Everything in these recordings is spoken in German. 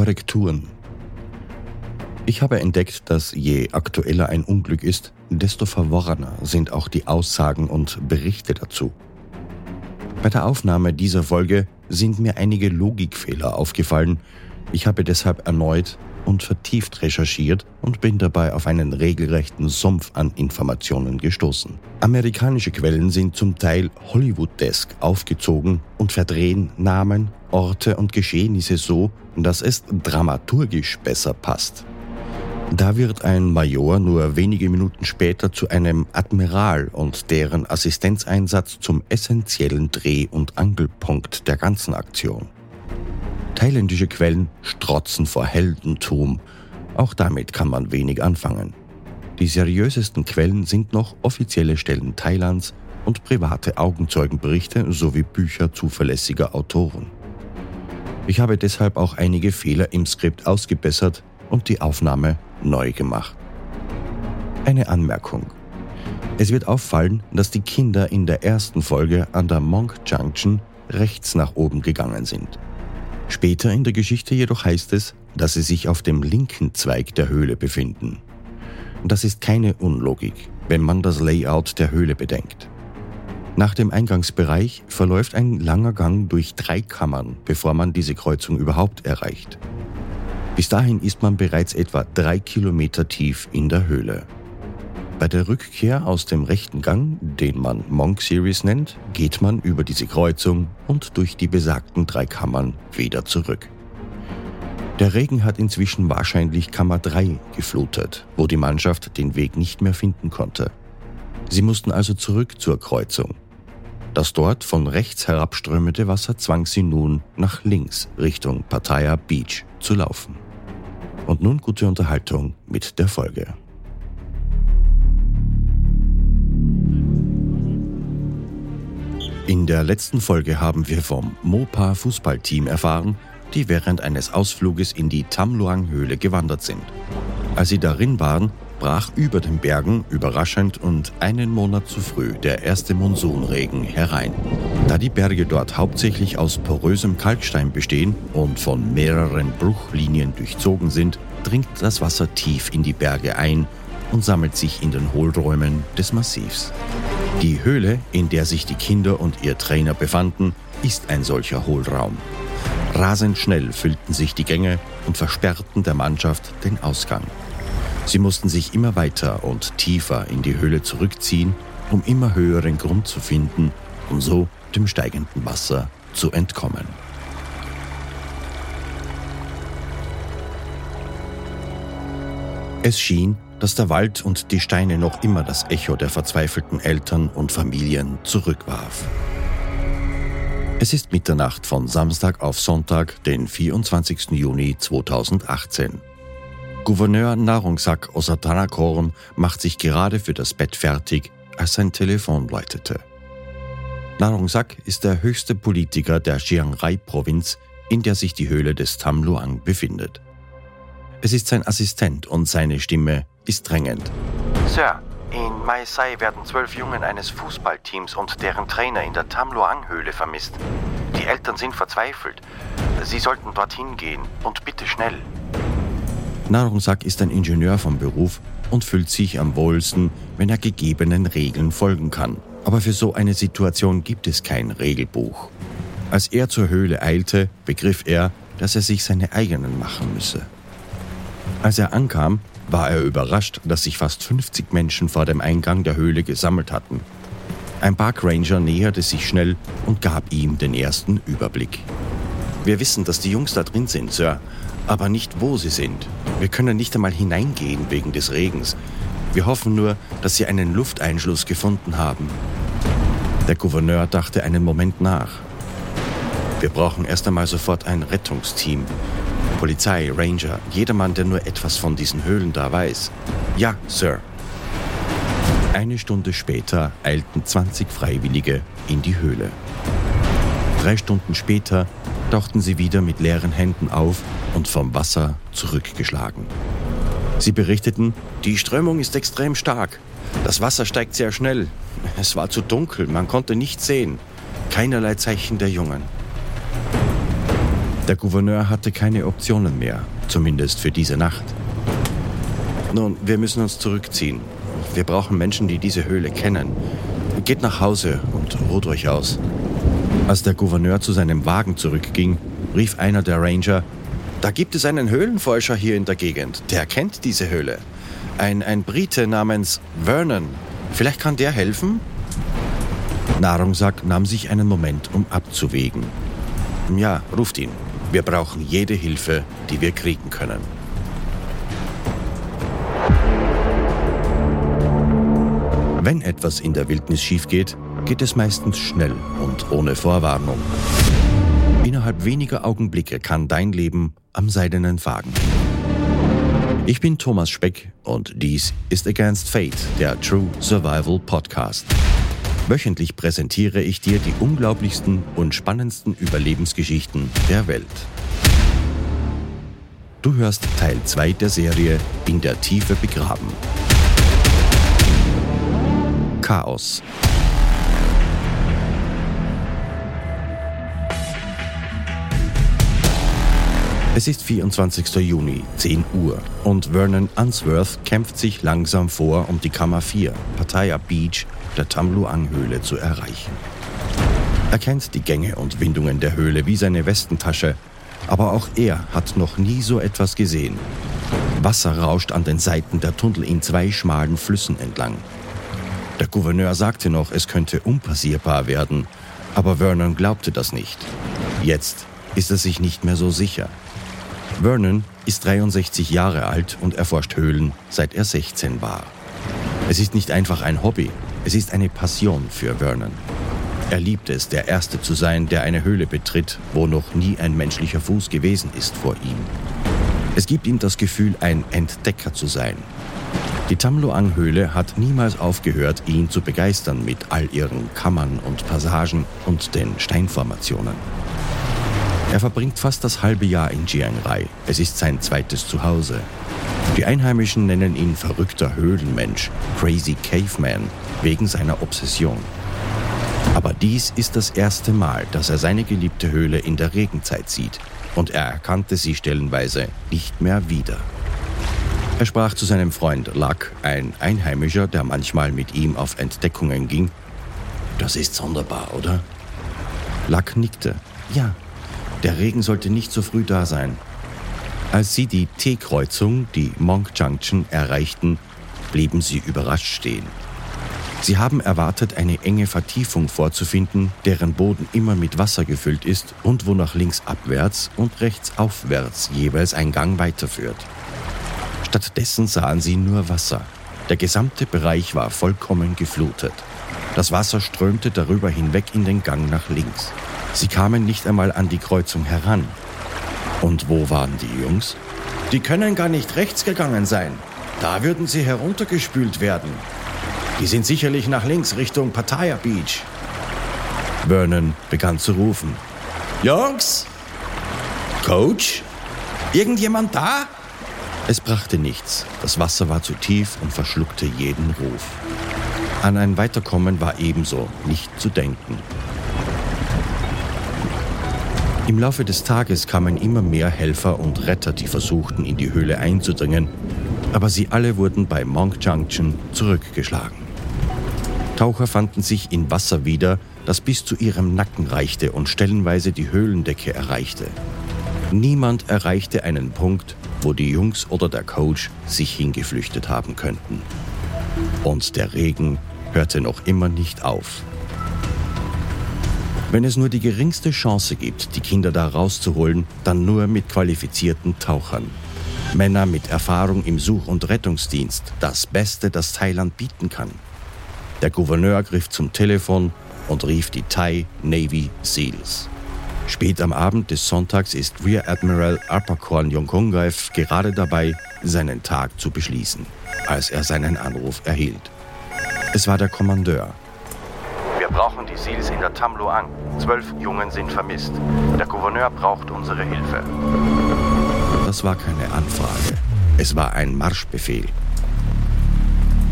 Korrekturen. Ich habe entdeckt, dass je aktueller ein Unglück ist, desto verworrener sind auch die Aussagen und Berichte dazu. Bei der Aufnahme dieser Folge sind mir einige Logikfehler aufgefallen. Ich habe deshalb erneut und vertieft recherchiert und bin dabei auf einen regelrechten Sumpf an Informationen gestoßen. Amerikanische Quellen sind zum Teil Hollywood-desk aufgezogen und verdrehen Namen, Orte und Geschehnisse so, dass es dramaturgisch besser passt. Da wird ein Major nur wenige Minuten später zu einem Admiral und deren Assistenzeinsatz zum essentiellen Dreh- und Angelpunkt der ganzen Aktion. Thailändische Quellen strotzen vor Heldentum. Auch damit kann man wenig anfangen. Die seriösesten Quellen sind noch offizielle Stellen Thailands und private Augenzeugenberichte sowie Bücher zuverlässiger Autoren. Ich habe deshalb auch einige Fehler im Skript ausgebessert und die Aufnahme neu gemacht. Eine Anmerkung. Es wird auffallen, dass die Kinder in der ersten Folge an der Monk Junction rechts nach oben gegangen sind. Später in der Geschichte jedoch heißt es, dass sie sich auf dem linken Zweig der Höhle befinden. Das ist keine Unlogik, wenn man das Layout der Höhle bedenkt. Nach dem Eingangsbereich verläuft ein langer Gang durch drei Kammern, bevor man diese Kreuzung überhaupt erreicht. Bis dahin ist man bereits etwa drei Kilometer tief in der Höhle. Bei der Rückkehr aus dem rechten Gang, den man Monk Series nennt, geht man über diese Kreuzung und durch die besagten drei Kammern wieder zurück. Der Regen hat inzwischen wahrscheinlich Kammer 3 geflutet, wo die Mannschaft den Weg nicht mehr finden konnte. Sie mussten also zurück zur Kreuzung. Das dort von rechts herabströmende Wasser zwang sie nun nach links Richtung Pattaya Beach zu laufen. Und nun gute Unterhaltung mit der Folge. In der letzten Folge haben wir vom Mopa Fußballteam erfahren, die während eines Ausfluges in die Tamluang-Höhle gewandert sind. Als sie darin waren, brach über den Bergen überraschend und einen Monat zu früh der erste Monsunregen herein. Da die Berge dort hauptsächlich aus porösem Kalkstein bestehen und von mehreren Bruchlinien durchzogen sind, dringt das Wasser tief in die Berge ein und sammelt sich in den Hohlräumen des Massivs. Die Höhle, in der sich die Kinder und ihr Trainer befanden, ist ein solcher Hohlraum. Rasend schnell füllten sich die Gänge und versperrten der Mannschaft den Ausgang. Sie mussten sich immer weiter und tiefer in die Höhle zurückziehen, um immer höheren Grund zu finden, um so dem steigenden Wasser zu entkommen. Es schien, dass der Wald und die Steine noch immer das Echo der verzweifelten Eltern und Familien zurückwarf. Es ist Mitternacht von Samstag auf Sonntag, den 24. Juni 2018. Gouverneur Narungsak Osatanakorn macht sich gerade für das Bett fertig, als sein Telefon läutete. Narungsak ist der höchste Politiker der Chiang Rai-Provinz, in der sich die Höhle des Tam Luang befindet. Es ist sein Assistent und seine Stimme ist drängend. Sir, in Mai Sai werden zwölf Jungen eines Fußballteams und deren Trainer in der Tamluang-Höhle vermisst. Die Eltern sind verzweifelt. Sie sollten dorthin gehen und bitte schnell. Narungsak ist ein Ingenieur vom Beruf und fühlt sich am wohlsten, wenn er gegebenen Regeln folgen kann. Aber für so eine Situation gibt es kein Regelbuch. Als er zur Höhle eilte, begriff er, dass er sich seine eigenen machen müsse. Als er ankam, war er überrascht, dass sich fast 50 Menschen vor dem Eingang der Höhle gesammelt hatten. Ein Parkranger näherte sich schnell und gab ihm den ersten Überblick. Wir wissen, dass die Jungs da drin sind, Sir, aber nicht, wo sie sind. Wir können nicht einmal hineingehen wegen des Regens. Wir hoffen nur, dass sie einen Lufteinschluss gefunden haben. Der Gouverneur dachte einen Moment nach. Wir brauchen erst einmal sofort ein Rettungsteam. Polizei, Ranger, jedermann, der nur etwas von diesen Höhlen da weiß. Ja, Sir. Eine Stunde später eilten 20 Freiwillige in die Höhle. Drei Stunden später tauchten sie wieder mit leeren Händen auf und vom Wasser zurückgeschlagen. Sie berichteten, die Strömung ist extrem stark. Das Wasser steigt sehr schnell. Es war zu dunkel, man konnte nichts sehen. Keinerlei Zeichen der Jungen. Der Gouverneur hatte keine Optionen mehr, zumindest für diese Nacht. Nun, wir müssen uns zurückziehen. Wir brauchen Menschen, die diese Höhle kennen. Geht nach Hause und ruht euch aus. Als der Gouverneur zu seinem Wagen zurückging, rief einer der Ranger, da gibt es einen Höhlenforscher hier in der Gegend, der kennt diese Höhle. Ein, ein Brite namens Vernon. Vielleicht kann der helfen? Nahrungssack nahm sich einen Moment, um abzuwägen. Ja, ruft ihn. Wir brauchen jede Hilfe, die wir kriegen können. Wenn etwas in der Wildnis schief geht, geht es meistens schnell und ohne Vorwarnung. Innerhalb weniger Augenblicke kann dein Leben am seidenen Faden. Ich bin Thomas Speck und dies ist Against Fate, der True Survival Podcast. Wöchentlich präsentiere ich dir die unglaublichsten und spannendsten Überlebensgeschichten der Welt. Du hörst Teil 2 der Serie In der Tiefe begraben. Chaos. Es ist 24. Juni, 10 Uhr, und Vernon Unsworth kämpft sich langsam vor, um die Kammer 4, Pattaya Beach, der Tamluang-Höhle zu erreichen. Er kennt die Gänge und Windungen der Höhle wie seine Westentasche, aber auch er hat noch nie so etwas gesehen. Wasser rauscht an den Seiten der Tunnel in zwei schmalen Flüssen entlang. Der Gouverneur sagte noch, es könnte unpassierbar werden, aber Vernon glaubte das nicht. Jetzt ist er sich nicht mehr so sicher. Vernon ist 63 Jahre alt und erforscht Höhlen, seit er 16 war. Es ist nicht einfach ein Hobby, es ist eine Passion für Vernon. Er liebt es, der Erste zu sein, der eine Höhle betritt, wo noch nie ein menschlicher Fuß gewesen ist vor ihm. Es gibt ihm das Gefühl, ein Entdecker zu sein. Die Tamloang-Höhle hat niemals aufgehört, ihn zu begeistern mit all ihren Kammern und Passagen und den Steinformationen. Er verbringt fast das halbe Jahr in Chiang Rai. Es ist sein zweites Zuhause. Die Einheimischen nennen ihn verrückter Höhlenmensch, Crazy Caveman, wegen seiner Obsession. Aber dies ist das erste Mal, dass er seine geliebte Höhle in der Regenzeit sieht und er erkannte sie stellenweise nicht mehr wieder. Er sprach zu seinem Freund Luck, ein Einheimischer, der manchmal mit ihm auf Entdeckungen ging. Das ist sonderbar, oder? Luck nickte. Ja, der Regen sollte nicht so früh da sein. Als sie die T-Kreuzung, die Monk Junction, erreichten, blieben sie überrascht stehen. Sie haben erwartet, eine enge Vertiefung vorzufinden, deren Boden immer mit Wasser gefüllt ist und wo nach links abwärts und rechts aufwärts jeweils ein Gang weiterführt. Stattdessen sahen sie nur Wasser. Der gesamte Bereich war vollkommen geflutet. Das Wasser strömte darüber hinweg in den Gang nach links. Sie kamen nicht einmal an die Kreuzung heran. Und wo waren die Jungs? Die können gar nicht rechts gegangen sein. Da würden sie heruntergespült werden. Die sind sicherlich nach links Richtung Pattaya Beach. Vernon begann zu rufen. Jungs? Coach? Irgendjemand da? Es brachte nichts. Das Wasser war zu tief und verschluckte jeden Ruf. An ein Weiterkommen war ebenso nicht zu denken. Im Laufe des Tages kamen immer mehr Helfer und Retter, die versuchten, in die Höhle einzudringen, aber sie alle wurden bei Monk Junction zurückgeschlagen. Taucher fanden sich in Wasser wieder, das bis zu ihrem Nacken reichte und stellenweise die Höhlendecke erreichte. Niemand erreichte einen Punkt, wo die Jungs oder der Coach sich hingeflüchtet haben könnten. Und der Regen hörte noch immer nicht auf. Wenn es nur die geringste Chance gibt, die Kinder da rauszuholen, dann nur mit qualifizierten Tauchern. Männer mit Erfahrung im Such- und Rettungsdienst, das Beste, das Thailand bieten kann. Der Gouverneur griff zum Telefon und rief die Thai Navy Seals. Spät am Abend des Sonntags ist Rear Admiral Arpakorn Yongkongaev gerade dabei, seinen Tag zu beschließen, als er seinen Anruf erhielt. Es war der Kommandeur, brauchen die Seals in der Tamluang. Zwölf Jungen sind vermisst. Der Gouverneur braucht unsere Hilfe. Das war keine Anfrage. Es war ein Marschbefehl.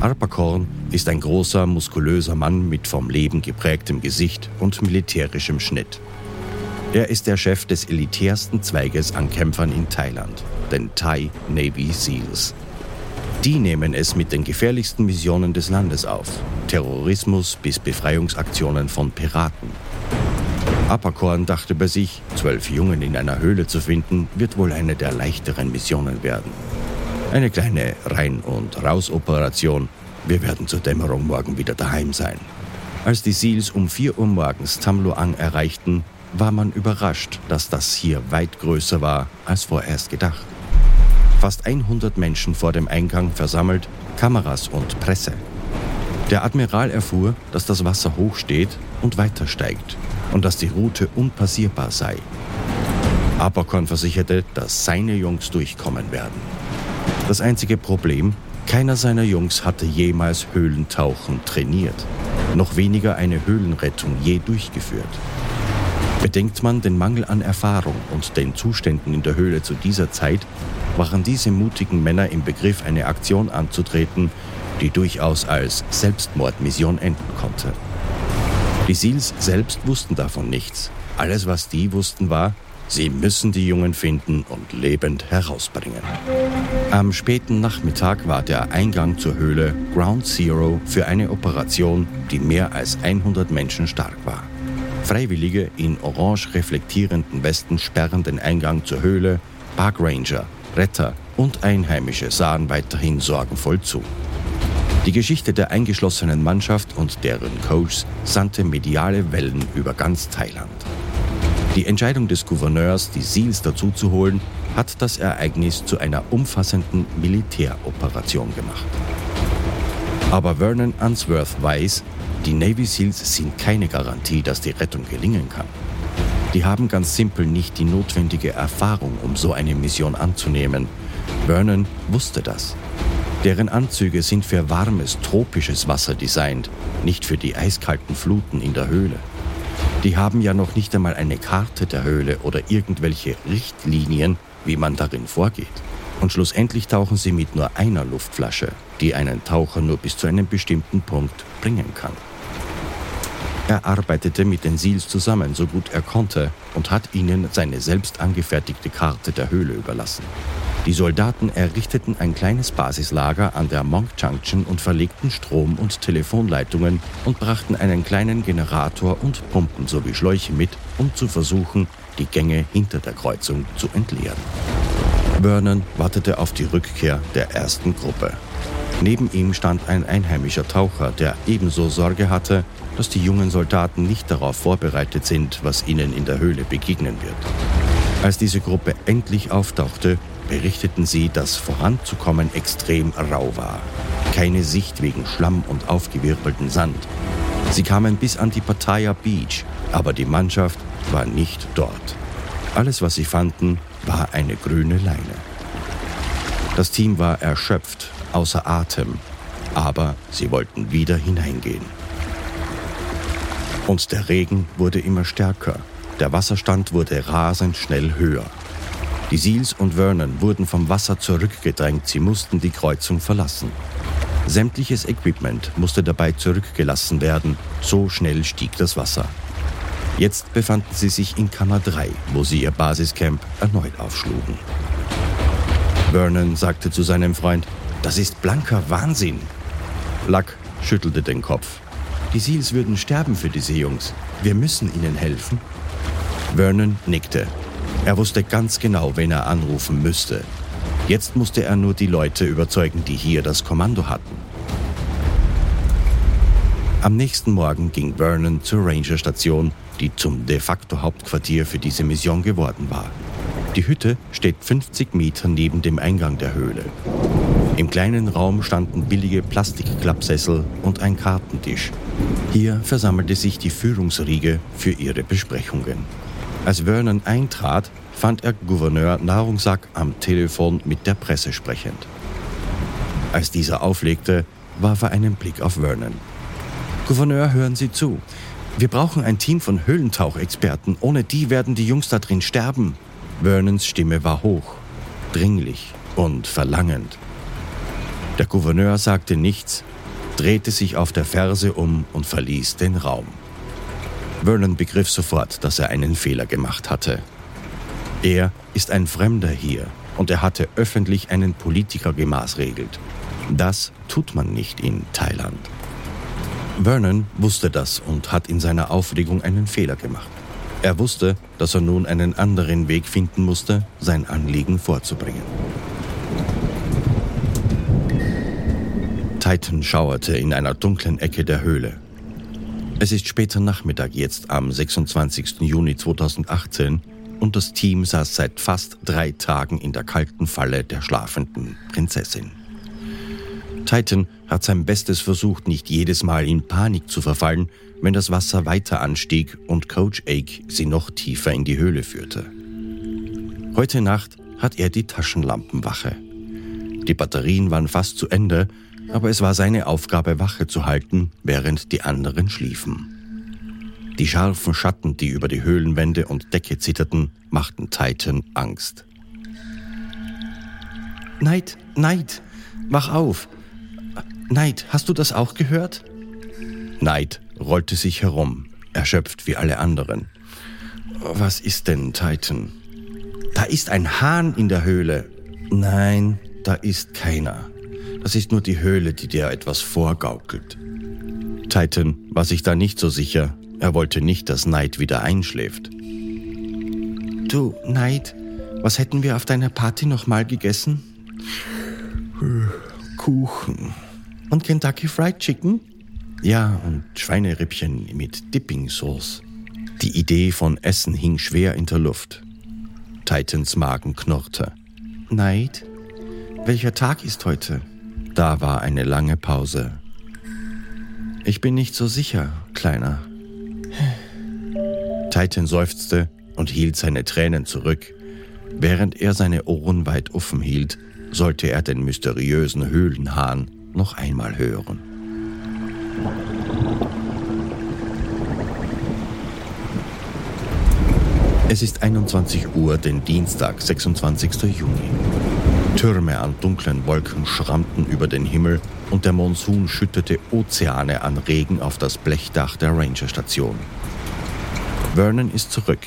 Arpakorn ist ein großer, muskulöser Mann mit vom Leben geprägtem Gesicht und militärischem Schnitt. Er ist der Chef des elitärsten Zweiges an Kämpfern in Thailand, den Thai Navy SEALs. Die nehmen es mit den gefährlichsten Missionen des Landes auf. Terrorismus bis Befreiungsaktionen von Piraten. Apakorn dachte bei sich, zwölf Jungen in einer Höhle zu finden, wird wohl eine der leichteren Missionen werden. Eine kleine Rein- und Raus-Operation. Wir werden zur Dämmerung morgen wieder daheim sein. Als die Seals um 4 Uhr morgens Tamluang erreichten, war man überrascht, dass das hier weit größer war als vorerst gedacht. Fast 100 Menschen vor dem Eingang versammelt, Kameras und Presse. Der Admiral erfuhr, dass das Wasser hoch steht und weiter steigt und dass die Route unpassierbar sei. Aberkorn versicherte, dass seine Jungs durchkommen werden. Das einzige Problem, keiner seiner Jungs hatte jemals Höhlentauchen trainiert, noch weniger eine Höhlenrettung je durchgeführt. Bedenkt man den Mangel an Erfahrung und den Zuständen in der Höhle zu dieser Zeit, waren diese mutigen Männer im Begriff, eine Aktion anzutreten, die durchaus als Selbstmordmission enden konnte. Die Seals selbst wussten davon nichts. Alles, was die wussten, war, sie müssen die Jungen finden und lebend herausbringen. Am späten Nachmittag war der Eingang zur Höhle Ground Zero für eine Operation, die mehr als 100 Menschen stark war. Freiwillige in orange reflektierenden Westen sperren den Eingang zur Höhle, Parkranger, Retter und Einheimische sahen weiterhin sorgenvoll zu. Die Geschichte der eingeschlossenen Mannschaft und deren Coach sandte mediale Wellen über ganz Thailand. Die Entscheidung des Gouverneurs, die Seals dazuzuholen, hat das Ereignis zu einer umfassenden Militäroperation gemacht. Aber Vernon Unsworth weiß, die Navy Seals sind keine Garantie, dass die Rettung gelingen kann. Die haben ganz simpel nicht die notwendige Erfahrung, um so eine Mission anzunehmen. Vernon wusste das. Deren Anzüge sind für warmes, tropisches Wasser designt, nicht für die eiskalten Fluten in der Höhle. Die haben ja noch nicht einmal eine Karte der Höhle oder irgendwelche Richtlinien, wie man darin vorgeht. Und schlussendlich tauchen sie mit nur einer Luftflasche, die einen Taucher nur bis zu einem bestimmten Punkt bringen kann. Er arbeitete mit den Seals zusammen, so gut er konnte, und hat ihnen seine selbst angefertigte Karte der Höhle überlassen. Die Soldaten errichteten ein kleines Basislager an der Monk Junction und verlegten Strom- und Telefonleitungen und brachten einen kleinen Generator und Pumpen sowie Schläuche mit, um zu versuchen, die Gänge hinter der Kreuzung zu entleeren. Vernon wartete auf die Rückkehr der ersten Gruppe. Neben ihm stand ein einheimischer Taucher, der ebenso Sorge hatte, dass die jungen Soldaten nicht darauf vorbereitet sind, was ihnen in der Höhle begegnen wird. Als diese Gruppe endlich auftauchte, berichteten sie, dass voranzukommen extrem rau war. Keine Sicht wegen Schlamm und aufgewirbelten Sand. Sie kamen bis an die Pattaya Beach, aber die Mannschaft war nicht dort. Alles, was sie fanden, war eine grüne Leine. Das Team war erschöpft, außer Atem, aber sie wollten wieder hineingehen. Und der Regen wurde immer stärker. Der Wasserstand wurde rasend schnell höher. Die Seals und Vernon wurden vom Wasser zurückgedrängt, sie mussten die Kreuzung verlassen. Sämtliches Equipment musste dabei zurückgelassen werden, so schnell stieg das Wasser. Jetzt befanden sie sich in Kammer 3, wo sie ihr Basiscamp erneut aufschlugen. Vernon sagte zu seinem Freund, das ist blanker Wahnsinn. Luck schüttelte den Kopf. Die Seals würden sterben für diese Jungs. Wir müssen ihnen helfen. Vernon nickte. Er wusste ganz genau, wen er anrufen müsste. Jetzt musste er nur die Leute überzeugen, die hier das Kommando hatten. Am nächsten Morgen ging Vernon zur Ranger-Station, die zum de facto Hauptquartier für diese Mission geworden war. Die Hütte steht 50 Meter neben dem Eingang der Höhle. Im kleinen Raum standen billige Plastikklappsessel und ein Kartentisch. Hier versammelte sich die Führungsriege für ihre Besprechungen. Als Vernon eintrat, fand er Gouverneur Nahrungssack am Telefon mit der Presse sprechend. Als dieser auflegte, warf er einen Blick auf Vernon. Gouverneur, hören Sie zu. Wir brauchen ein Team von Höhlentauchexperten. Ohne die werden die Jungs da drin sterben. Vernons Stimme war hoch, dringlich und verlangend. Der Gouverneur sagte nichts, drehte sich auf der Ferse um und verließ den Raum. Vernon begriff sofort, dass er einen Fehler gemacht hatte. Er ist ein Fremder hier und er hatte öffentlich einen Politiker gemaßregelt. Das tut man nicht in Thailand. Vernon wusste das und hat in seiner Aufregung einen Fehler gemacht. Er wusste, dass er nun einen anderen Weg finden musste, sein Anliegen vorzubringen. Titan schauerte in einer dunklen Ecke der Höhle. Es ist später Nachmittag jetzt am 26. Juni 2018 und das Team saß seit fast drei Tagen in der kalten Falle der schlafenden Prinzessin. Titan hat sein Bestes versucht, nicht jedes Mal in Panik zu verfallen, wenn das Wasser weiter anstieg und Coach Ake sie noch tiefer in die Höhle führte. Heute Nacht hat er die Taschenlampenwache. Die Batterien waren fast zu Ende, aber es war seine Aufgabe, Wache zu halten, während die anderen schliefen. Die scharfen Schatten, die über die Höhlenwände und Decke zitterten, machten Titan Angst. Neid, Neid, wach auf! Neid, hast du das auch gehört? Neid rollte sich herum, erschöpft wie alle anderen. Was ist denn, Titan? Da ist ein Hahn in der Höhle. Nein, da ist keiner. Das ist nur die Höhle, die dir etwas vorgaukelt. Titan war sich da nicht so sicher. Er wollte nicht, dass Neid wieder einschläft. Du, Neid, was hätten wir auf deiner Party nochmal gegessen? Kuchen. Und Kentucky Fried Chicken? Ja, und Schweinerippchen mit Dipping Sauce. Die Idee von Essen hing schwer in der Luft. Titans Magen knurrte. Neid? Welcher Tag ist heute? Da war eine lange Pause. Ich bin nicht so sicher, Kleiner. Titan seufzte und hielt seine Tränen zurück. Während er seine Ohren weit offen hielt, sollte er den mysteriösen Höhlenhahn noch einmal hören. Es ist 21 Uhr, den Dienstag, 26. Juni. Türme an dunklen Wolken schrammten über den Himmel und der Monsun schüttete Ozeane an Regen auf das Blechdach der Rangerstation. Vernon ist zurück,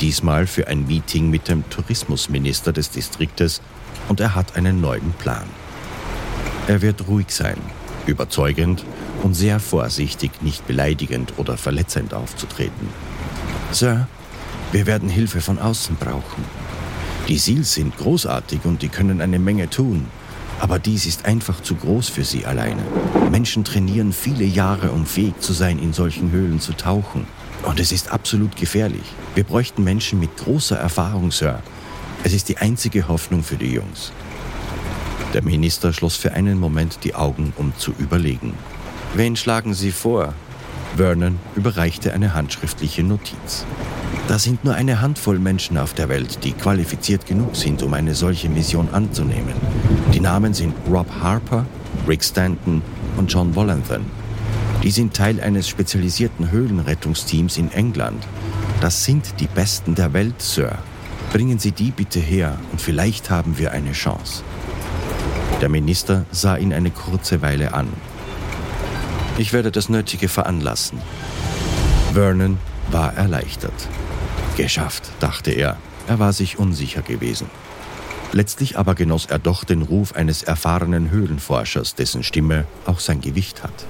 diesmal für ein Meeting mit dem Tourismusminister des Distriktes und er hat einen neuen Plan. Er wird ruhig sein, überzeugend und sehr vorsichtig, nicht beleidigend oder verletzend aufzutreten. Sir, wir werden Hilfe von außen brauchen. Die Seals sind großartig und die können eine Menge tun. Aber dies ist einfach zu groß für sie alleine. Menschen trainieren viele Jahre, um fähig zu sein, in solchen Höhlen zu tauchen. Und es ist absolut gefährlich. Wir bräuchten Menschen mit großer Erfahrung, Sir. Es ist die einzige Hoffnung für die Jungs. Der Minister schloss für einen Moment die Augen, um zu überlegen. Wen schlagen Sie vor? Vernon überreichte eine handschriftliche Notiz. Da sind nur eine Handvoll Menschen auf der Welt, die qualifiziert genug sind, um eine solche Mission anzunehmen. Die Namen sind Rob Harper, Rick Stanton und John Wollanthan. Die sind Teil eines spezialisierten Höhlenrettungsteams in England. Das sind die Besten der Welt, Sir. Bringen Sie die bitte her und vielleicht haben wir eine Chance. Der Minister sah ihn eine kurze Weile an. Ich werde das Nötige veranlassen. Vernon war erleichtert. Geschafft, dachte er. Er war sich unsicher gewesen. Letztlich aber genoss er doch den Ruf eines erfahrenen Höhlenforschers, dessen Stimme auch sein Gewicht hat.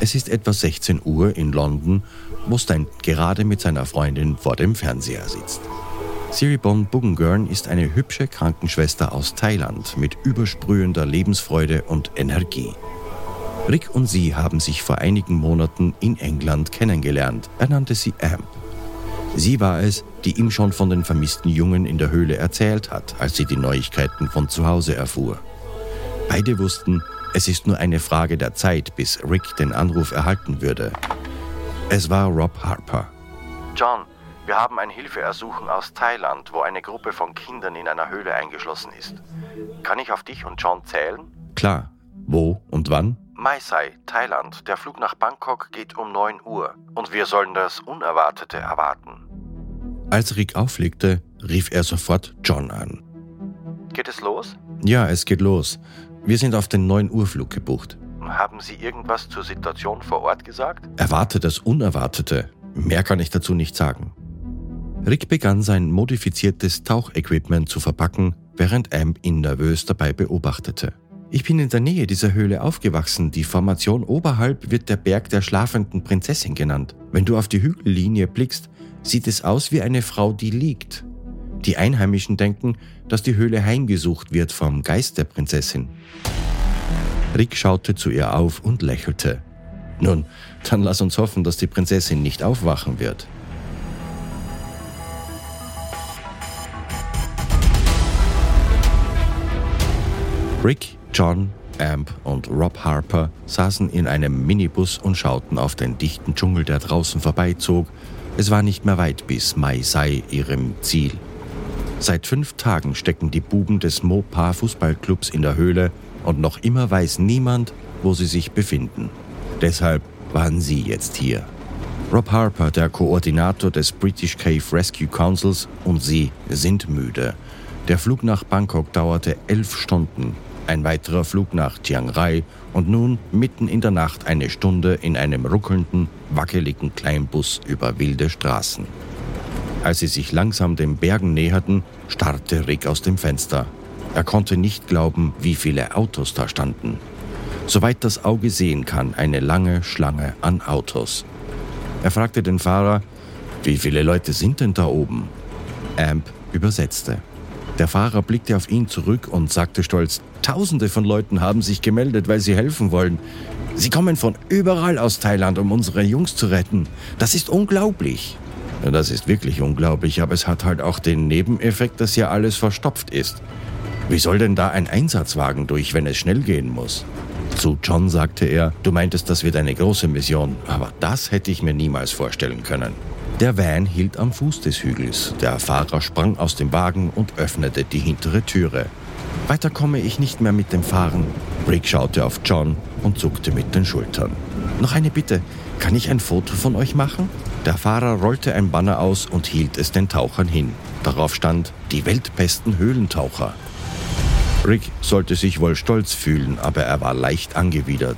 Es ist etwa 16 Uhr in London, wo Stan gerade mit seiner Freundin vor dem Fernseher sitzt. Siribon Bugengurn ist eine hübsche Krankenschwester aus Thailand mit übersprühender Lebensfreude und Energie. Rick und sie haben sich vor einigen Monaten in England kennengelernt. Er nannte sie Amp. Sie war es, die ihm schon von den vermissten Jungen in der Höhle erzählt hat, als sie die Neuigkeiten von zu Hause erfuhr. Beide wussten, es ist nur eine Frage der Zeit, bis Rick den Anruf erhalten würde. Es war Rob Harper. John, wir haben ein Hilfeersuchen aus Thailand, wo eine Gruppe von Kindern in einer Höhle eingeschlossen ist. Kann ich auf dich und John zählen? Klar. Wo und wann? Mai Sai, Thailand. Der Flug nach Bangkok geht um 9 Uhr und wir sollen das Unerwartete erwarten. Als Rick auflegte, rief er sofort John an. Geht es los? Ja, es geht los. Wir sind auf den 9 Uhr Flug gebucht. Haben Sie irgendwas zur Situation vor Ort gesagt? Erwarte das Unerwartete. Mehr kann ich dazu nicht sagen. Rick begann sein modifiziertes Tauchequipment zu verpacken, während Amp ihn nervös dabei beobachtete. Ich bin in der Nähe dieser Höhle aufgewachsen. Die Formation oberhalb wird der Berg der schlafenden Prinzessin genannt. Wenn du auf die Hügellinie blickst, sieht es aus wie eine Frau, die liegt. Die Einheimischen denken, dass die Höhle heimgesucht wird vom Geist der Prinzessin. Rick schaute zu ihr auf und lächelte. Nun, dann lass uns hoffen, dass die Prinzessin nicht aufwachen wird. Rick, John, Amp und Rob Harper saßen in einem Minibus und schauten auf den dichten Dschungel, der draußen vorbeizog. Es war nicht mehr weit bis Mai Sai, ihrem Ziel. Seit fünf Tagen stecken die Buben des Mopa Fußballclubs in der Höhle und noch immer weiß niemand, wo sie sich befinden. Deshalb waren sie jetzt hier. Rob Harper, der Koordinator des British Cave Rescue Councils, und sie sind müde. Der Flug nach Bangkok dauerte elf Stunden, ein weiterer Flug nach Chiang Rai und nun mitten in der Nacht eine Stunde in einem ruckelnden, wackeligen Kleinbus über wilde Straßen. Als sie sich langsam den Bergen näherten, starrte Rick aus dem Fenster. Er konnte nicht glauben, wie viele Autos da standen. Soweit das Auge sehen kann, eine lange Schlange an Autos. Er fragte den Fahrer, wie viele Leute sind denn da oben? Amp übersetzte. Der Fahrer blickte auf ihn zurück und sagte stolz, Tausende von Leuten haben sich gemeldet, weil sie helfen wollen. Sie kommen von überall aus Thailand, um unsere Jungs zu retten. Das ist unglaublich. Das ist wirklich unglaublich, aber es hat halt auch den Nebeneffekt, dass hier alles verstopft ist. Wie soll denn da ein Einsatzwagen durch, wenn es schnell gehen muss? Zu John sagte er, du meintest, das wird eine große Mission, aber das hätte ich mir niemals vorstellen können. Der Van hielt am Fuß des Hügels. Der Fahrer sprang aus dem Wagen und öffnete die hintere Türe. Weiter komme ich nicht mehr mit dem Fahren. Rick schaute auf John und zuckte mit den Schultern. Noch eine Bitte, kann ich ein Foto von euch machen? Der Fahrer rollte ein Banner aus und hielt es den Tauchern hin. Darauf stand die weltbesten Höhlentaucher. Rick sollte sich wohl stolz fühlen, aber er war leicht angewidert.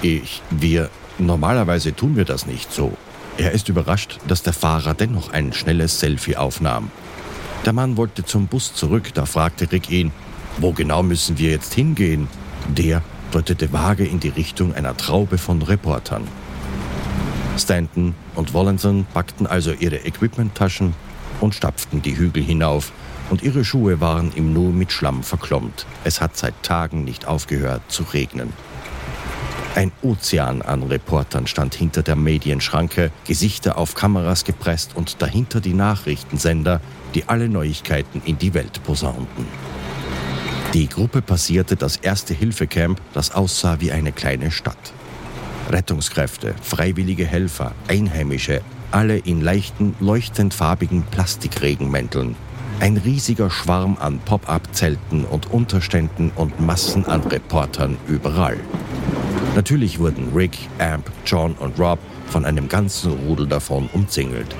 Ich, wir, normalerweise tun wir das nicht so. Er ist überrascht, dass der Fahrer dennoch ein schnelles Selfie aufnahm. Der Mann wollte zum Bus zurück, da fragte Rick ihn, wo genau müssen wir jetzt hingehen? Der deutete vage in die Richtung einer Traube von Reportern. Stanton und Wallenson packten also ihre Equipmenttaschen und stapften die Hügel hinauf, und ihre Schuhe waren im Nu mit Schlamm verklommt. Es hat seit Tagen nicht aufgehört zu regnen. Ein Ozean an Reportern stand hinter der Medienschranke, Gesichter auf Kameras gepresst und dahinter die Nachrichtensender, die alle Neuigkeiten in die Welt posaunten. Die Gruppe passierte das erste Hilfecamp, das aussah wie eine kleine Stadt. Rettungskräfte, freiwillige Helfer, Einheimische, alle in leichten, leuchtend farbigen Plastikregenmänteln. Ein riesiger Schwarm an Pop-up-Zelten und Unterständen und Massen an Reportern überall. Natürlich wurden Rick, Amp, John und Rob von einem ganzen Rudel davon umzingelt.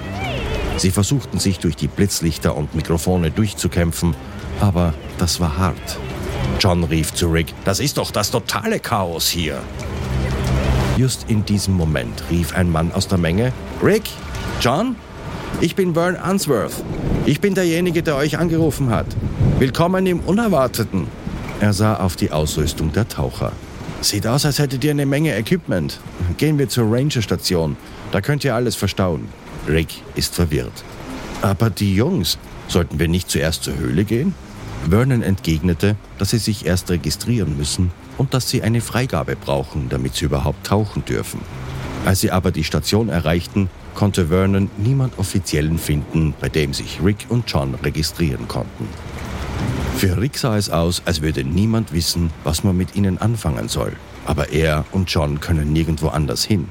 Sie versuchten sich durch die Blitzlichter und Mikrofone durchzukämpfen, aber das war hart. John rief zu Rick, das ist doch das totale Chaos hier. Just in diesem Moment rief ein Mann aus der Menge, Rick, John, ich bin Vern Unsworth. Ich bin derjenige, der euch angerufen hat. Willkommen im Unerwarteten. Er sah auf die Ausrüstung der Taucher. Sieht aus, als hättet ihr eine Menge Equipment. Gehen wir zur Ranger-Station. Da könnt ihr alles verstauen. Rick ist verwirrt. Aber die Jungs, sollten wir nicht zuerst zur Höhle gehen? Vernon entgegnete, dass sie sich erst registrieren müssen und dass sie eine Freigabe brauchen, damit sie überhaupt tauchen dürfen. Als sie aber die Station erreichten, konnte Vernon niemand Offiziellen finden, bei dem sich Rick und John registrieren konnten. Für Rick sah es aus, als würde niemand wissen, was man mit ihnen anfangen soll. Aber er und John können nirgendwo anders hin.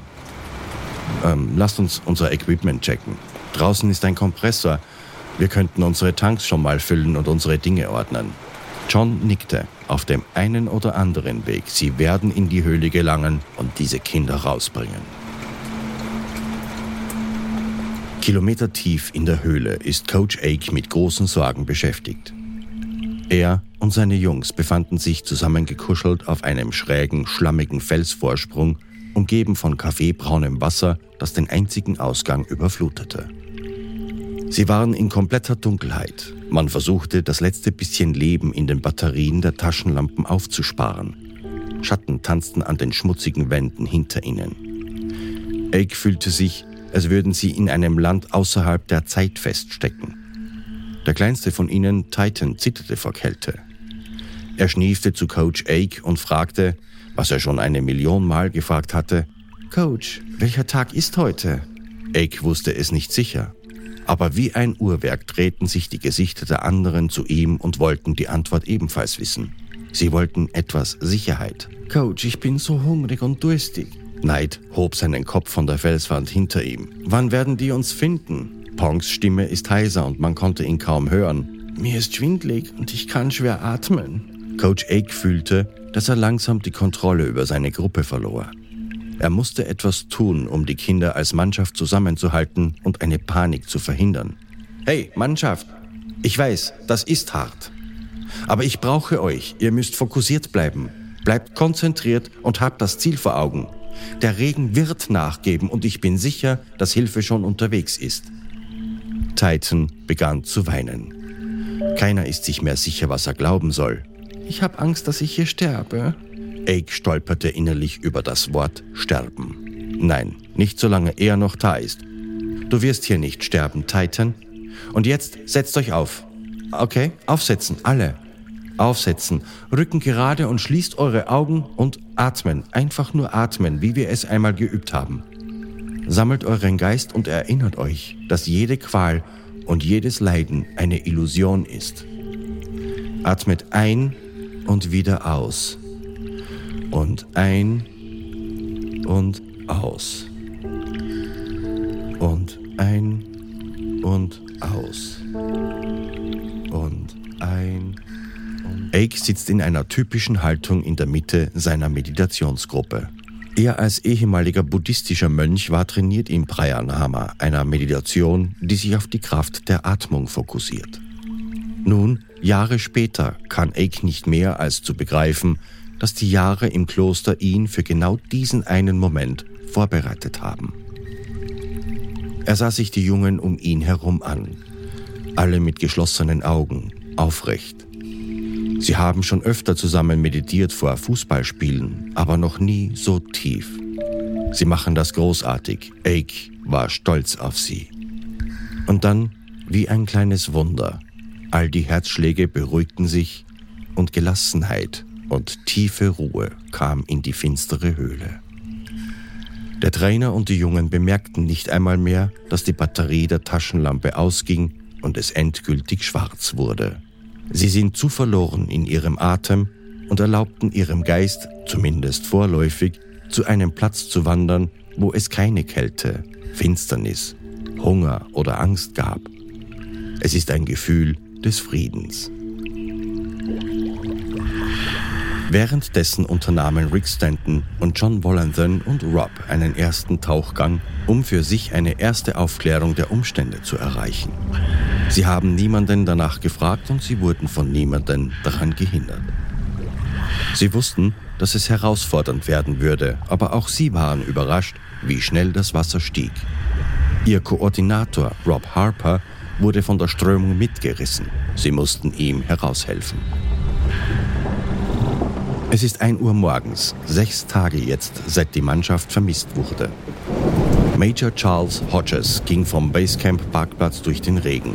Ähm, lasst uns unser Equipment checken. Draußen ist ein Kompressor. Wir könnten unsere Tanks schon mal füllen und unsere Dinge ordnen. John nickte. Auf dem einen oder anderen Weg. Sie werden in die Höhle gelangen und diese Kinder rausbringen. Kilometer tief in der Höhle ist Coach Ake mit großen Sorgen beschäftigt. Er und seine Jungs befanden sich zusammengekuschelt auf einem schrägen, schlammigen Felsvorsprung, umgeben von kaffeebraunem Wasser, das den einzigen Ausgang überflutete. Sie waren in kompletter Dunkelheit. Man versuchte, das letzte bisschen Leben in den Batterien der Taschenlampen aufzusparen. Schatten tanzten an den schmutzigen Wänden hinter ihnen. Ake fühlte sich, als würden sie in einem Land außerhalb der Zeit feststecken. Der kleinste von ihnen, Titan, zitterte vor Kälte. Er schniefte zu Coach Ake und fragte, was er schon eine Million Mal gefragt hatte, Coach, welcher Tag ist heute? Ake wusste es nicht sicher. Aber wie ein Uhrwerk drehten sich die Gesichter der anderen zu ihm und wollten die Antwort ebenfalls wissen. Sie wollten etwas Sicherheit. Coach, ich bin so hungrig und durstig. Neid hob seinen Kopf von der Felswand hinter ihm. Wann werden die uns finden? Pongs Stimme ist heiser und man konnte ihn kaum hören. Mir ist schwindlig und ich kann schwer atmen. Coach Ake fühlte, dass er langsam die Kontrolle über seine Gruppe verlor. Er musste etwas tun, um die Kinder als Mannschaft zusammenzuhalten und eine Panik zu verhindern. Hey, Mannschaft, ich weiß, das ist hart. Aber ich brauche euch, ihr müsst fokussiert bleiben. Bleibt konzentriert und habt das Ziel vor Augen. Der Regen wird nachgeben und ich bin sicher, dass Hilfe schon unterwegs ist. Titan begann zu weinen. Keiner ist sich mehr sicher, was er glauben soll. Ich habe Angst, dass ich hier sterbe. Ake stolperte innerlich über das Wort sterben. Nein, nicht solange er noch da ist. Du wirst hier nicht sterben, Titan. Und jetzt setzt euch auf. Okay, aufsetzen, alle. Aufsetzen, Rücken gerade und schließt eure Augen und atmen. Einfach nur atmen, wie wir es einmal geübt haben. Sammelt euren Geist und erinnert euch, dass jede Qual und jedes Leiden eine Illusion ist. Atmet ein und wieder aus. Und ein und aus. Und ein und aus. Und ein. Und Ake sitzt in einer typischen Haltung in der Mitte seiner Meditationsgruppe. Er als ehemaliger buddhistischer Mönch war trainiert im Pranayama, einer Meditation, die sich auf die Kraft der Atmung fokussiert. Nun, Jahre später, kann Ake nicht mehr als zu begreifen, dass die Jahre im Kloster ihn für genau diesen einen Moment vorbereitet haben. Er sah sich die Jungen um ihn herum an, alle mit geschlossenen Augen, aufrecht, Sie haben schon öfter zusammen meditiert vor Fußballspielen, aber noch nie so tief. Sie machen das großartig. Ake war stolz auf sie. Und dann, wie ein kleines Wunder, all die Herzschläge beruhigten sich und Gelassenheit und tiefe Ruhe kam in die finstere Höhle. Der Trainer und die Jungen bemerkten nicht einmal mehr, dass die Batterie der Taschenlampe ausging und es endgültig schwarz wurde. Sie sind zu verloren in ihrem Atem und erlaubten ihrem Geist, zumindest vorläufig, zu einem Platz zu wandern, wo es keine Kälte, Finsternis, Hunger oder Angst gab. Es ist ein Gefühl des Friedens. Währenddessen unternahmen Rick Stanton und John Wollanthan und Rob einen ersten Tauchgang, um für sich eine erste Aufklärung der Umstände zu erreichen. Sie haben niemanden danach gefragt und sie wurden von niemanden daran gehindert. Sie wussten, dass es herausfordernd werden würde, aber auch sie waren überrascht, wie schnell das Wasser stieg. Ihr Koordinator Rob Harper wurde von der Strömung mitgerissen. Sie mussten ihm heraushelfen. Es ist 1 Uhr morgens, sechs Tage jetzt, seit die Mannschaft vermisst wurde. Major Charles Hodges ging vom Basecamp-Parkplatz durch den Regen.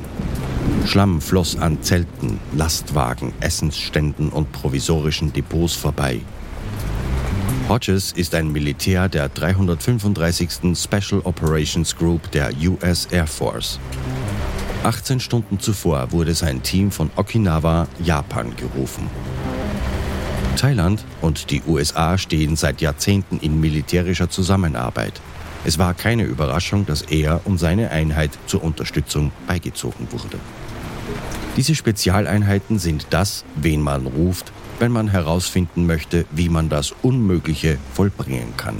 Schlamm floss an Zelten, Lastwagen, Essensständen und provisorischen Depots vorbei. Hodges ist ein Militär der 335. Special Operations Group der US Air Force. 18 Stunden zuvor wurde sein Team von Okinawa, Japan, gerufen. Thailand und die USA stehen seit Jahrzehnten in militärischer Zusammenarbeit. Es war keine Überraschung, dass er und seine Einheit zur Unterstützung beigezogen wurde. Diese Spezialeinheiten sind das, wen man ruft, wenn man herausfinden möchte, wie man das Unmögliche vollbringen kann.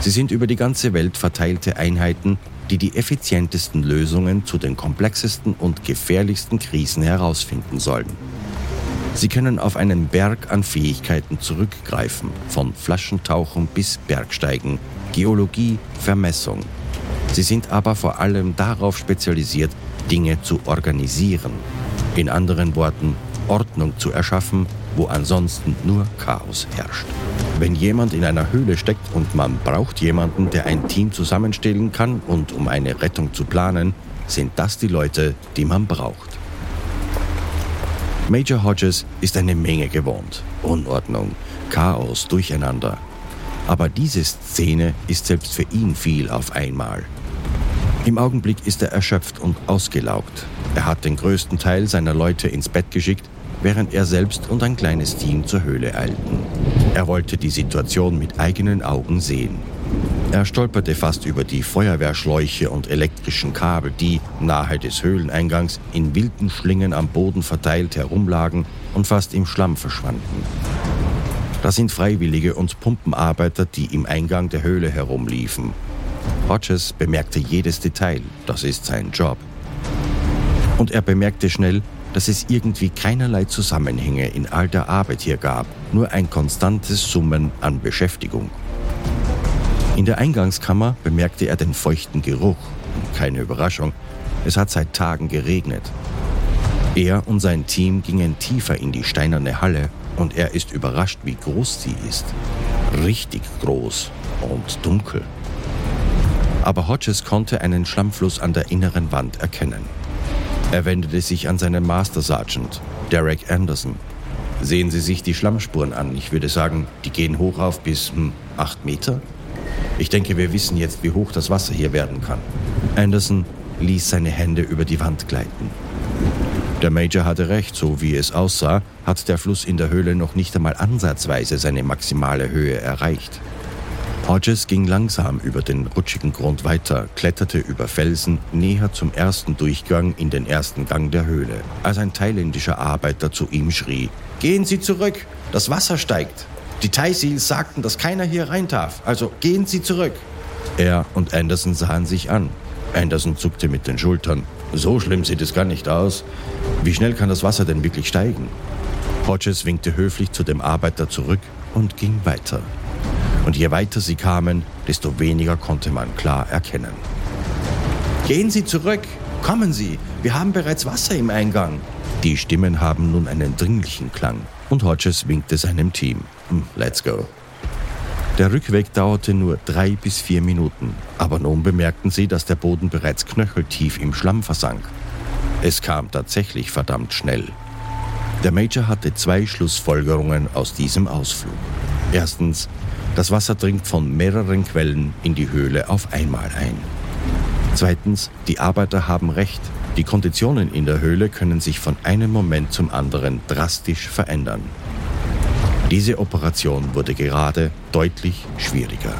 Sie sind über die ganze Welt verteilte Einheiten, die die effizientesten Lösungen zu den komplexesten und gefährlichsten Krisen herausfinden sollen. Sie können auf einen Berg an Fähigkeiten zurückgreifen, von Flaschentauchen bis Bergsteigen, Geologie, Vermessung. Sie sind aber vor allem darauf spezialisiert, Dinge zu organisieren. In anderen Worten, Ordnung zu erschaffen, wo ansonsten nur Chaos herrscht. Wenn jemand in einer Höhle steckt und man braucht jemanden, der ein Team zusammenstellen kann und um eine Rettung zu planen, sind das die Leute, die man braucht. Major Hodges ist eine Menge gewohnt. Unordnung, Chaos, Durcheinander. Aber diese Szene ist selbst für ihn viel auf einmal. Im Augenblick ist er erschöpft und ausgelaugt. Er hat den größten Teil seiner Leute ins Bett geschickt, während er selbst und ein kleines Team zur Höhle eilten. Er wollte die Situation mit eigenen Augen sehen. Er stolperte fast über die Feuerwehrschläuche und elektrischen Kabel, die nahe des Höhleneingangs in wilden Schlingen am Boden verteilt herumlagen und fast im Schlamm verschwanden. Das sind Freiwillige und Pumpenarbeiter, die im Eingang der Höhle herumliefen. Hodges bemerkte jedes Detail, das ist sein Job. Und er bemerkte schnell, dass es irgendwie keinerlei Zusammenhänge in all der Arbeit hier gab, nur ein konstantes Summen an Beschäftigung. In der Eingangskammer bemerkte er den feuchten Geruch. Keine Überraschung, es hat seit Tagen geregnet. Er und sein Team gingen tiefer in die steinerne Halle und er ist überrascht, wie groß sie ist. Richtig groß und dunkel. Aber Hodges konnte einen Schlammfluss an der inneren Wand erkennen. Er wendete sich an seinen Master Sergeant, Derek Anderson. Sehen Sie sich die Schlammspuren an. Ich würde sagen, die gehen hoch auf bis hm, acht Meter. Ich denke, wir wissen jetzt, wie hoch das Wasser hier werden kann. Anderson ließ seine Hände über die Wand gleiten. Der Major hatte recht, so wie es aussah, hat der Fluss in der Höhle noch nicht einmal ansatzweise seine maximale Höhe erreicht. Hodges ging langsam über den rutschigen Grund weiter, kletterte über Felsen näher zum ersten Durchgang in den ersten Gang der Höhle, als ein thailändischer Arbeiter zu ihm schrie, Gehen Sie zurück, das Wasser steigt. Die Thai Seals sagten, dass keiner hier rein darf, also gehen Sie zurück. Er und Anderson sahen sich an. Anderson zuckte mit den Schultern. So schlimm sieht es gar nicht aus. Wie schnell kann das Wasser denn wirklich steigen? Hodges winkte höflich zu dem Arbeiter zurück und ging weiter. Und je weiter sie kamen, desto weniger konnte man klar erkennen. Gehen Sie zurück! Kommen Sie! Wir haben bereits Wasser im Eingang! Die Stimmen haben nun einen dringlichen Klang und Hodges winkte seinem Team. Hm, let's go. Der Rückweg dauerte nur drei bis vier Minuten, aber nun bemerkten sie, dass der Boden bereits knöcheltief im Schlamm versank. Es kam tatsächlich verdammt schnell. Der Major hatte zwei Schlussfolgerungen aus diesem Ausflug. Erstens, das Wasser dringt von mehreren Quellen in die Höhle auf einmal ein. Zweitens, die Arbeiter haben recht, die Konditionen in der Höhle können sich von einem Moment zum anderen drastisch verändern. Diese Operation wurde gerade deutlich schwieriger.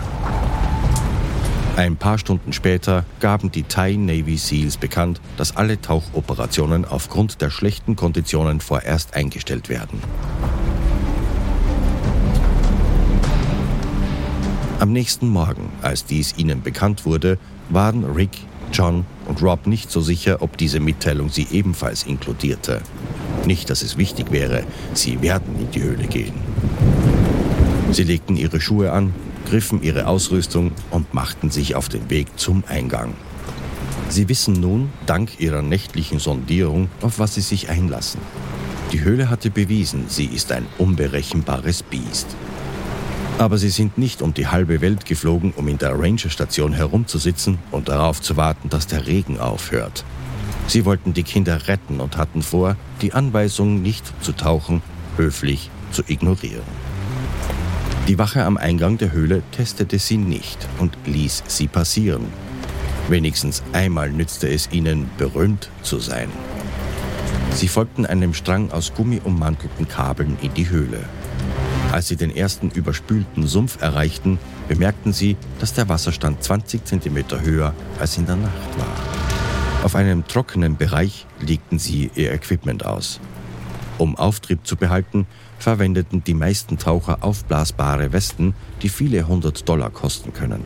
Ein paar Stunden später gaben die Thai Navy SEALs bekannt, dass alle Tauchoperationen aufgrund der schlechten Konditionen vorerst eingestellt werden. Am nächsten Morgen, als dies ihnen bekannt wurde, waren Rick, John und Rob nicht so sicher, ob diese Mitteilung sie ebenfalls inkludierte. Nicht, dass es wichtig wäre, sie werden in die Höhle gehen. Sie legten ihre Schuhe an, griffen ihre Ausrüstung und machten sich auf den Weg zum Eingang. Sie wissen nun, dank ihrer nächtlichen Sondierung, auf was sie sich einlassen. Die Höhle hatte bewiesen, sie ist ein unberechenbares Biest. Aber sie sind nicht um die halbe Welt geflogen, um in der Rangerstation herumzusitzen und darauf zu warten, dass der Regen aufhört. Sie wollten die Kinder retten und hatten vor, die Anweisung, nicht zu tauchen, höflich zu ignorieren. Die Wache am Eingang der Höhle testete sie nicht und ließ sie passieren. Wenigstens einmal nützte es ihnen, berühmt zu sein. Sie folgten einem Strang aus gummiummantelten Kabeln in die Höhle. Als sie den ersten überspülten Sumpf erreichten, bemerkten sie, dass der Wasserstand 20 cm höher als in der Nacht war. Auf einem trockenen Bereich legten sie ihr Equipment aus. Um Auftrieb zu behalten, verwendeten die meisten Taucher aufblasbare Westen, die viele hundert Dollar kosten können.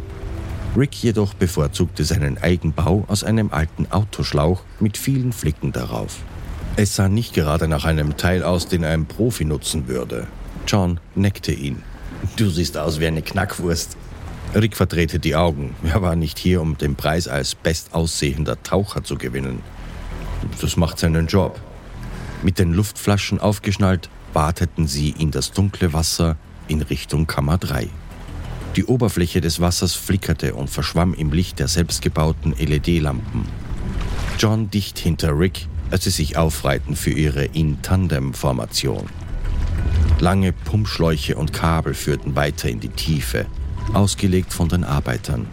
Rick jedoch bevorzugte seinen Eigenbau aus einem alten Autoschlauch mit vielen Flicken darauf. Es sah nicht gerade nach einem Teil aus, den ein Profi nutzen würde. John neckte ihn. Du siehst aus wie eine Knackwurst. Rick verdrehte die Augen. Er war nicht hier, um den Preis als bestaussehender Taucher zu gewinnen. Das macht seinen Job. Mit den Luftflaschen aufgeschnallt, wateten sie in das dunkle Wasser in Richtung Kammer 3. Die Oberfläche des Wassers flickerte und verschwamm im Licht der selbstgebauten LED-Lampen. John dicht hinter Rick, als sie sich aufreihten für ihre In-Tandem-Formation. Lange Pumpschläuche und Kabel führten weiter in die Tiefe, ausgelegt von den Arbeitern.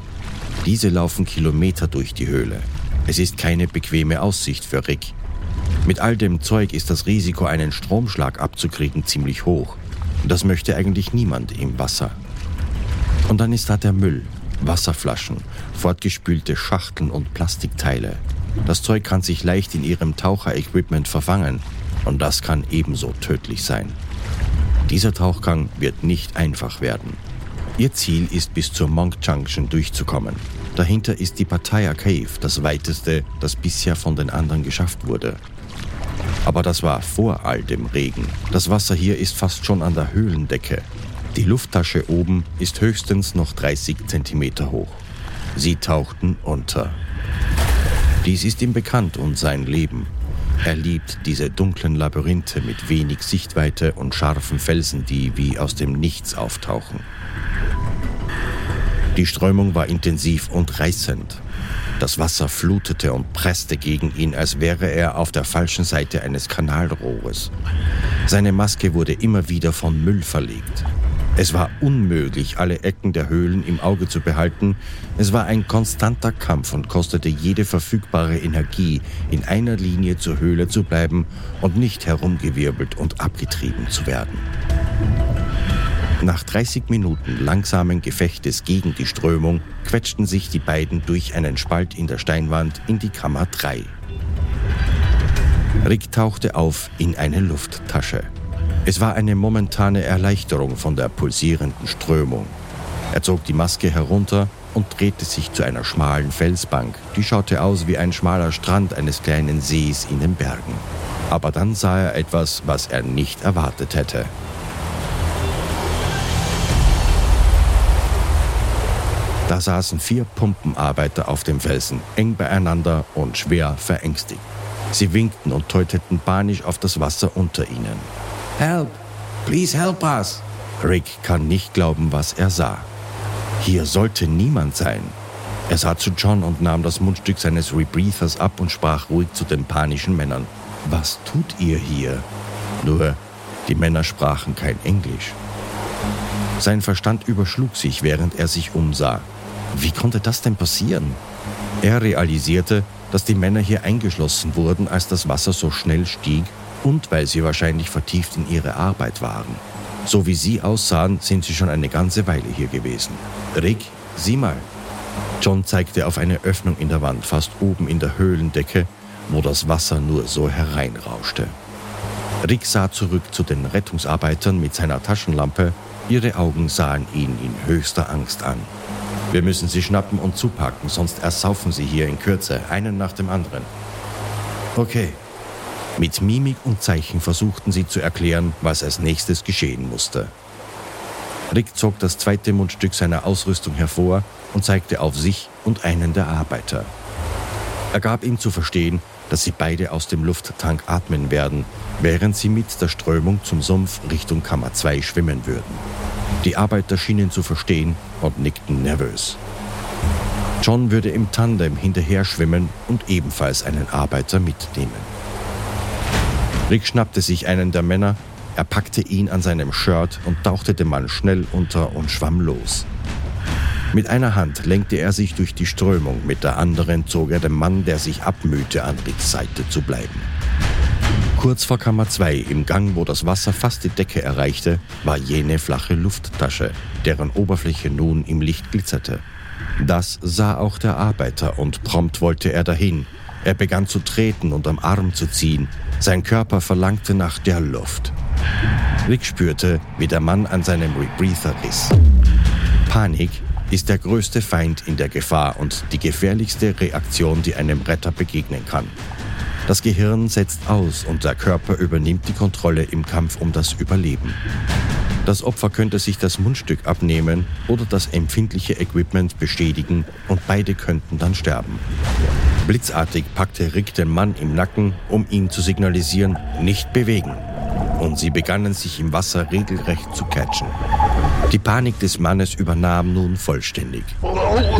Diese laufen Kilometer durch die Höhle. Es ist keine bequeme Aussicht für Rick. Mit all dem Zeug ist das Risiko, einen Stromschlag abzukriegen, ziemlich hoch. Das möchte eigentlich niemand im Wasser. Und dann ist da der Müll, Wasserflaschen, fortgespülte Schachteln und Plastikteile. Das Zeug kann sich leicht in ihrem Taucherequipment verfangen und das kann ebenso tödlich sein. Dieser Tauchgang wird nicht einfach werden. Ihr Ziel ist bis zur Monk Junction durchzukommen. Dahinter ist die Pattaya Cave, das weiteste, das bisher von den anderen geschafft wurde. Aber das war vor all dem Regen. Das Wasser hier ist fast schon an der Höhlendecke die Lufttasche oben ist höchstens noch 30 Zentimeter hoch. Sie tauchten unter. Dies ist ihm bekannt und sein Leben. Er liebt diese dunklen Labyrinthe mit wenig Sichtweite und scharfen Felsen, die wie aus dem Nichts auftauchen. Die Strömung war intensiv und reißend. Das Wasser flutete und presste gegen ihn, als wäre er auf der falschen Seite eines Kanalrohres. Seine Maske wurde immer wieder von Müll verlegt. Es war unmöglich, alle Ecken der Höhlen im Auge zu behalten. Es war ein konstanter Kampf und kostete jede verfügbare Energie, in einer Linie zur Höhle zu bleiben und nicht herumgewirbelt und abgetrieben zu werden. Nach 30 Minuten langsamen Gefechtes gegen die Strömung quetschten sich die beiden durch einen Spalt in der Steinwand in die Kammer 3. Rick tauchte auf in eine Lufttasche. Es war eine momentane Erleichterung von der pulsierenden Strömung. Er zog die Maske herunter und drehte sich zu einer schmalen Felsbank. Die schaute aus wie ein schmaler Strand eines kleinen Sees in den Bergen. Aber dann sah er etwas, was er nicht erwartet hätte. Da saßen vier Pumpenarbeiter auf dem Felsen, eng beieinander und schwer verängstigt. Sie winkten und deuteten panisch auf das Wasser unter ihnen. Help! Please help us! Rick kann nicht glauben, was er sah. Hier sollte niemand sein. Er sah zu John und nahm das Mundstück seines Rebreathers ab und sprach ruhig zu den panischen Männern. Was tut ihr hier? Nur, die Männer sprachen kein Englisch. Sein Verstand überschlug sich, während er sich umsah. Wie konnte das denn passieren? Er realisierte, dass die Männer hier eingeschlossen wurden, als das Wasser so schnell stieg und weil sie wahrscheinlich vertieft in ihre Arbeit waren. So wie sie aussahen, sind sie schon eine ganze Weile hier gewesen. Rick, sieh mal. John zeigte auf eine Öffnung in der Wand, fast oben in der Höhlendecke, wo das Wasser nur so hereinrauschte. Rick sah zurück zu den Rettungsarbeitern mit seiner Taschenlampe. Ihre Augen sahen ihn in höchster Angst an. Wir müssen sie schnappen und zupacken, sonst ersaufen sie hier in Kürze, einen nach dem anderen. Okay, mit Mimik und Zeichen versuchten sie zu erklären, was als nächstes geschehen musste. Rick zog das zweite Mundstück seiner Ausrüstung hervor und zeigte auf sich und einen der Arbeiter. Er gab ihm zu verstehen, dass sie beide aus dem Lufttank atmen werden, während sie mit der Strömung zum Sumpf Richtung Kammer 2 schwimmen würden. Die Arbeiter schienen zu verstehen und nickten nervös. John würde im Tandem hinterher schwimmen und ebenfalls einen Arbeiter mitnehmen. Rick schnappte sich einen der Männer, er packte ihn an seinem Shirt und tauchte den Mann schnell unter und schwamm los. Mit einer Hand lenkte er sich durch die Strömung, mit der anderen zog er den Mann, der sich abmühte, an Ricks Seite zu bleiben. Kurz vor Kammer 2, im Gang, wo das Wasser fast die Decke erreichte, war jene flache Lufttasche, deren Oberfläche nun im Licht glitzerte. Das sah auch der Arbeiter und prompt wollte er dahin. Er begann zu treten und am Arm zu ziehen, sein Körper verlangte nach der Luft. Rick spürte, wie der Mann an seinem Rebreather riss. Panik ist der größte Feind in der Gefahr und die gefährlichste Reaktion, die einem Retter begegnen kann. Das Gehirn setzt aus und der Körper übernimmt die Kontrolle im Kampf um das Überleben. Das Opfer könnte sich das Mundstück abnehmen oder das empfindliche Equipment beschädigen und beide könnten dann sterben. Blitzartig packte Rick den Mann im Nacken, um ihm zu signalisieren, nicht bewegen. Und sie begannen sich im Wasser regelrecht zu catchen. Die Panik des Mannes übernahm nun vollständig.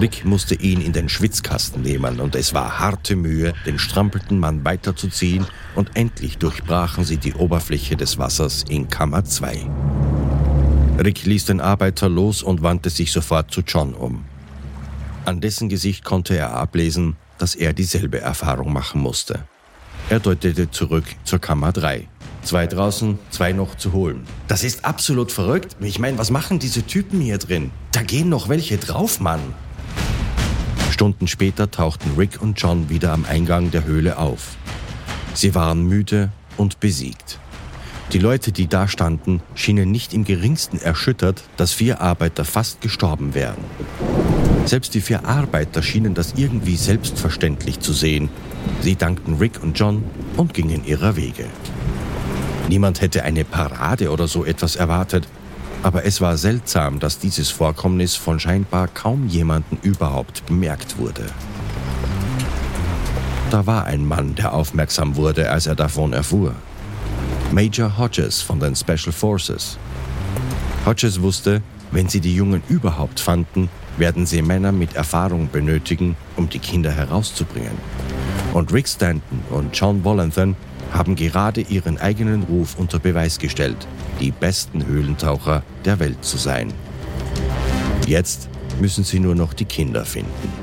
Rick musste ihn in den Schwitzkasten nehmen und es war harte Mühe, den strampelten Mann weiterzuziehen und endlich durchbrachen sie die Oberfläche des Wassers in Kammer 2. Rick ließ den Arbeiter los und wandte sich sofort zu John um. An dessen Gesicht konnte er ablesen, dass er dieselbe Erfahrung machen musste. Er deutete zurück zur Kammer 3. Zwei draußen, zwei noch zu holen. Das ist absolut verrückt. Ich meine, was machen diese Typen hier drin? Da gehen noch welche drauf, Mann. Stunden später tauchten Rick und John wieder am Eingang der Höhle auf. Sie waren müde und besiegt. Die Leute, die da standen, schienen nicht im geringsten erschüttert, dass vier Arbeiter fast gestorben wären. Selbst die vier Arbeiter schienen das irgendwie selbstverständlich zu sehen. Sie dankten Rick und John und gingen ihrer Wege. Niemand hätte eine Parade oder so etwas erwartet, aber es war seltsam, dass dieses Vorkommnis von scheinbar kaum jemanden überhaupt bemerkt wurde. Da war ein Mann, der aufmerksam wurde, als er davon erfuhr. Major Hodges von den Special Forces. Hodges wusste, wenn sie die Jungen überhaupt fanden, werden sie Männer mit Erfahrung benötigen, um die Kinder herauszubringen. Und Rick Stanton und John Wallenthan haben gerade ihren eigenen Ruf unter Beweis gestellt, die besten Höhlentaucher der Welt zu sein. Jetzt müssen sie nur noch die Kinder finden.